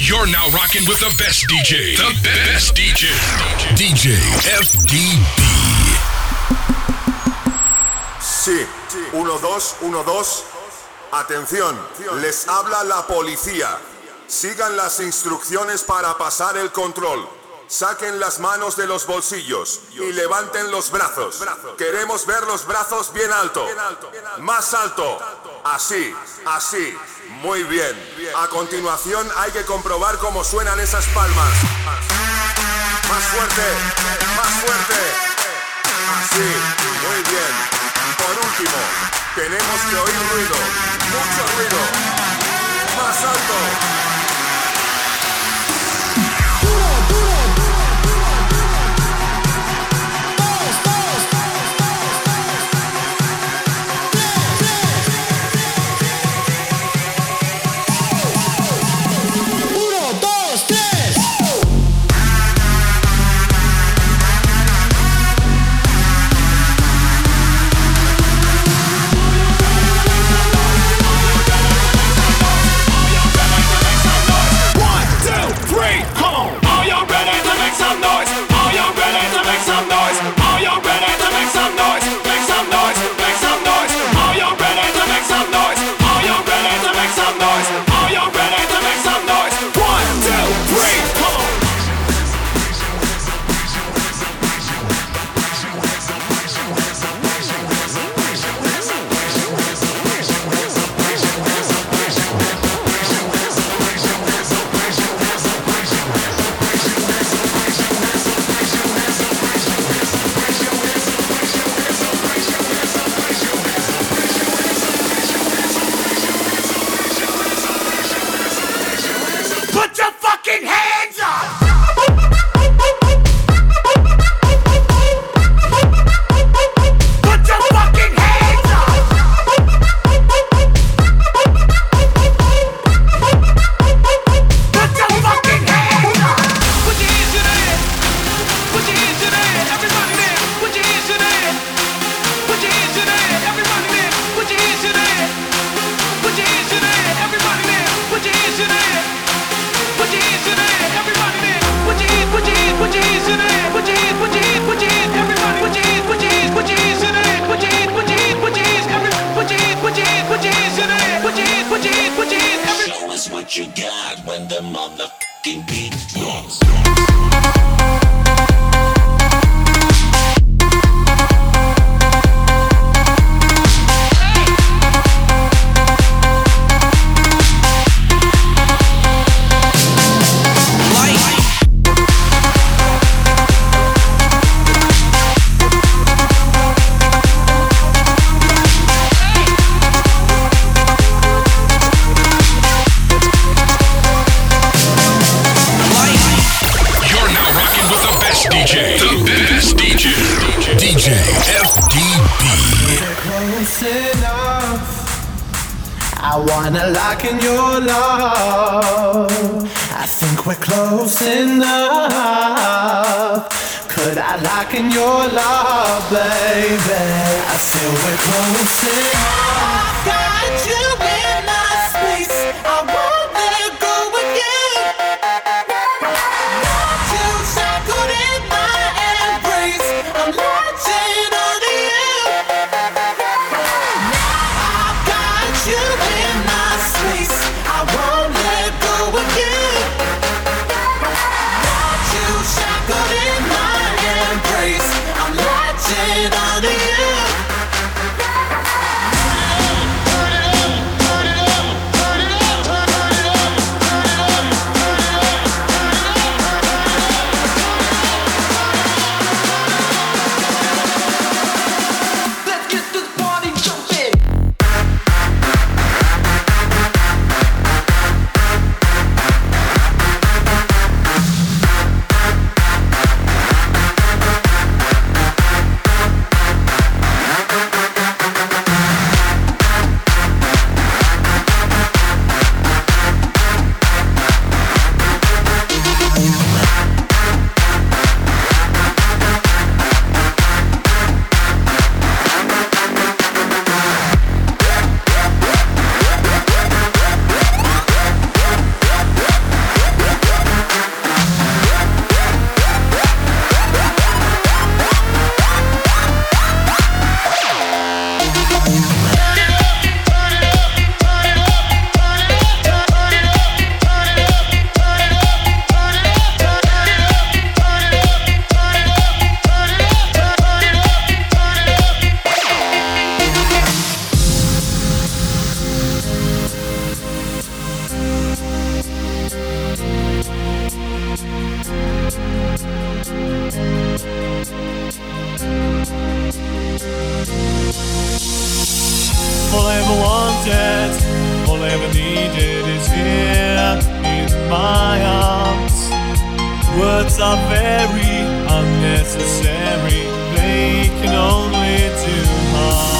You're now rocking with the best DJ. The best DJ. DJ FDB. Sí, 1, 2, 1, 2. Atención, les habla la policía. Sigan las instrucciones para pasar el control. Saquen las manos de los bolsillos y levanten los brazos. Queremos ver los brazos bien alto. Más alto. Así, así. Muy bien. A continuación hay que comprobar cómo suenan esas palmas. Más fuerte, más fuerte. Así, muy bien. Por último, tenemos que oír ruido. Mucho ruido. Más alto. DJ, the best DJ, DJ FDB. We're close enough. I wanna lock in your love. I think we're close enough. Could I lock in your love, baby? I feel we're close enough. All I ever wanted, all I ever needed is here in my arms. Words are very unnecessary, they can only do harm.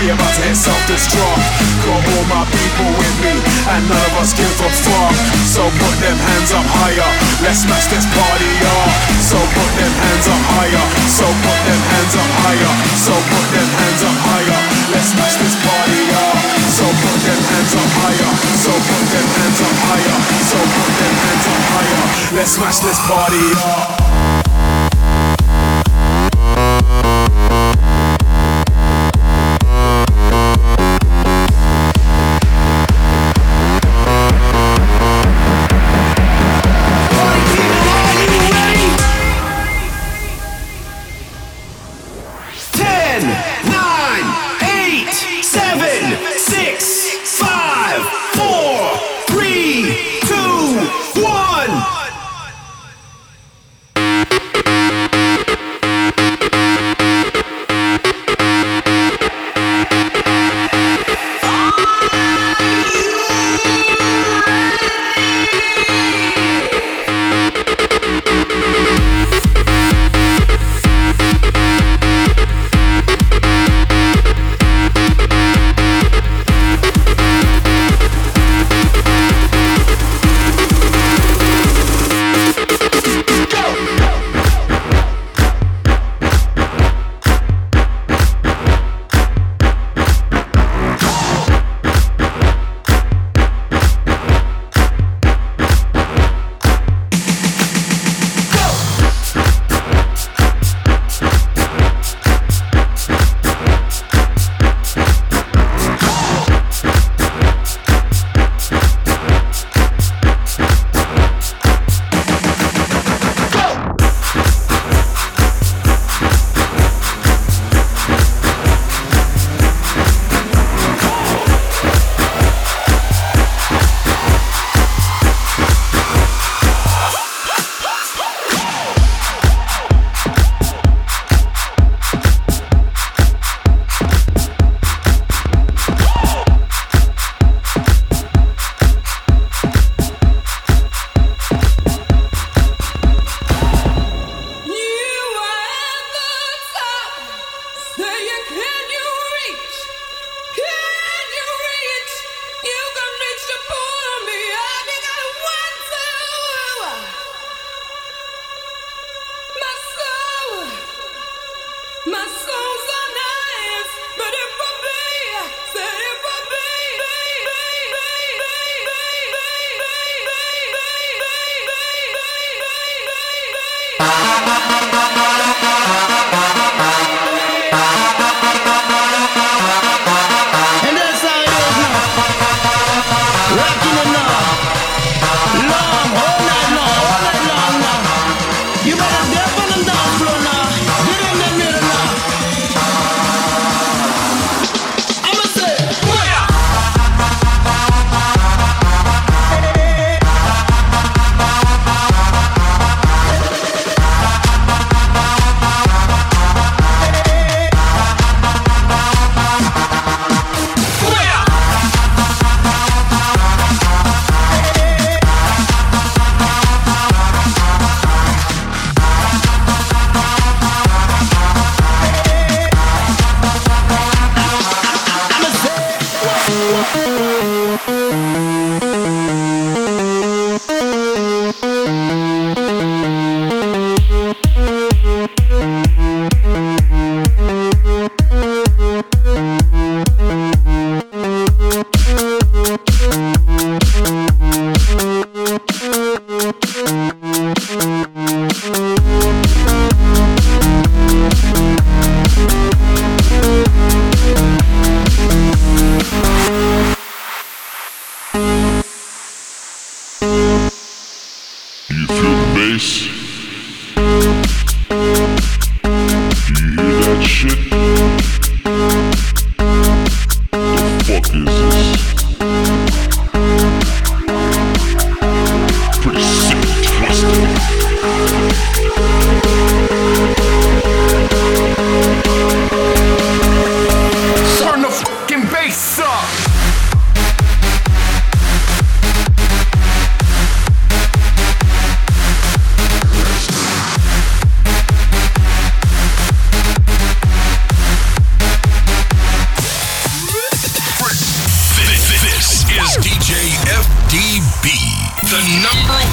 We about to hit self-destruct. Got all my people with me, and none of us give a fuck. So put them hands up higher. Let's smash this party up. So put them hands up higher. So put them hands up higher. So put them hands up higher. Let's smash this party up. So put them hands up higher. So put them hands up higher. So put them hands up higher. Let's smash this party up.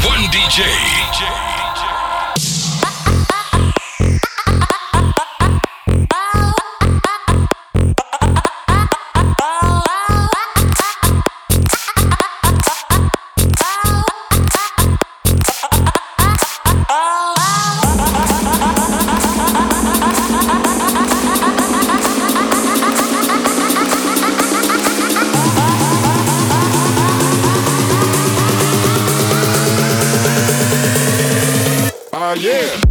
one DJ. yeah.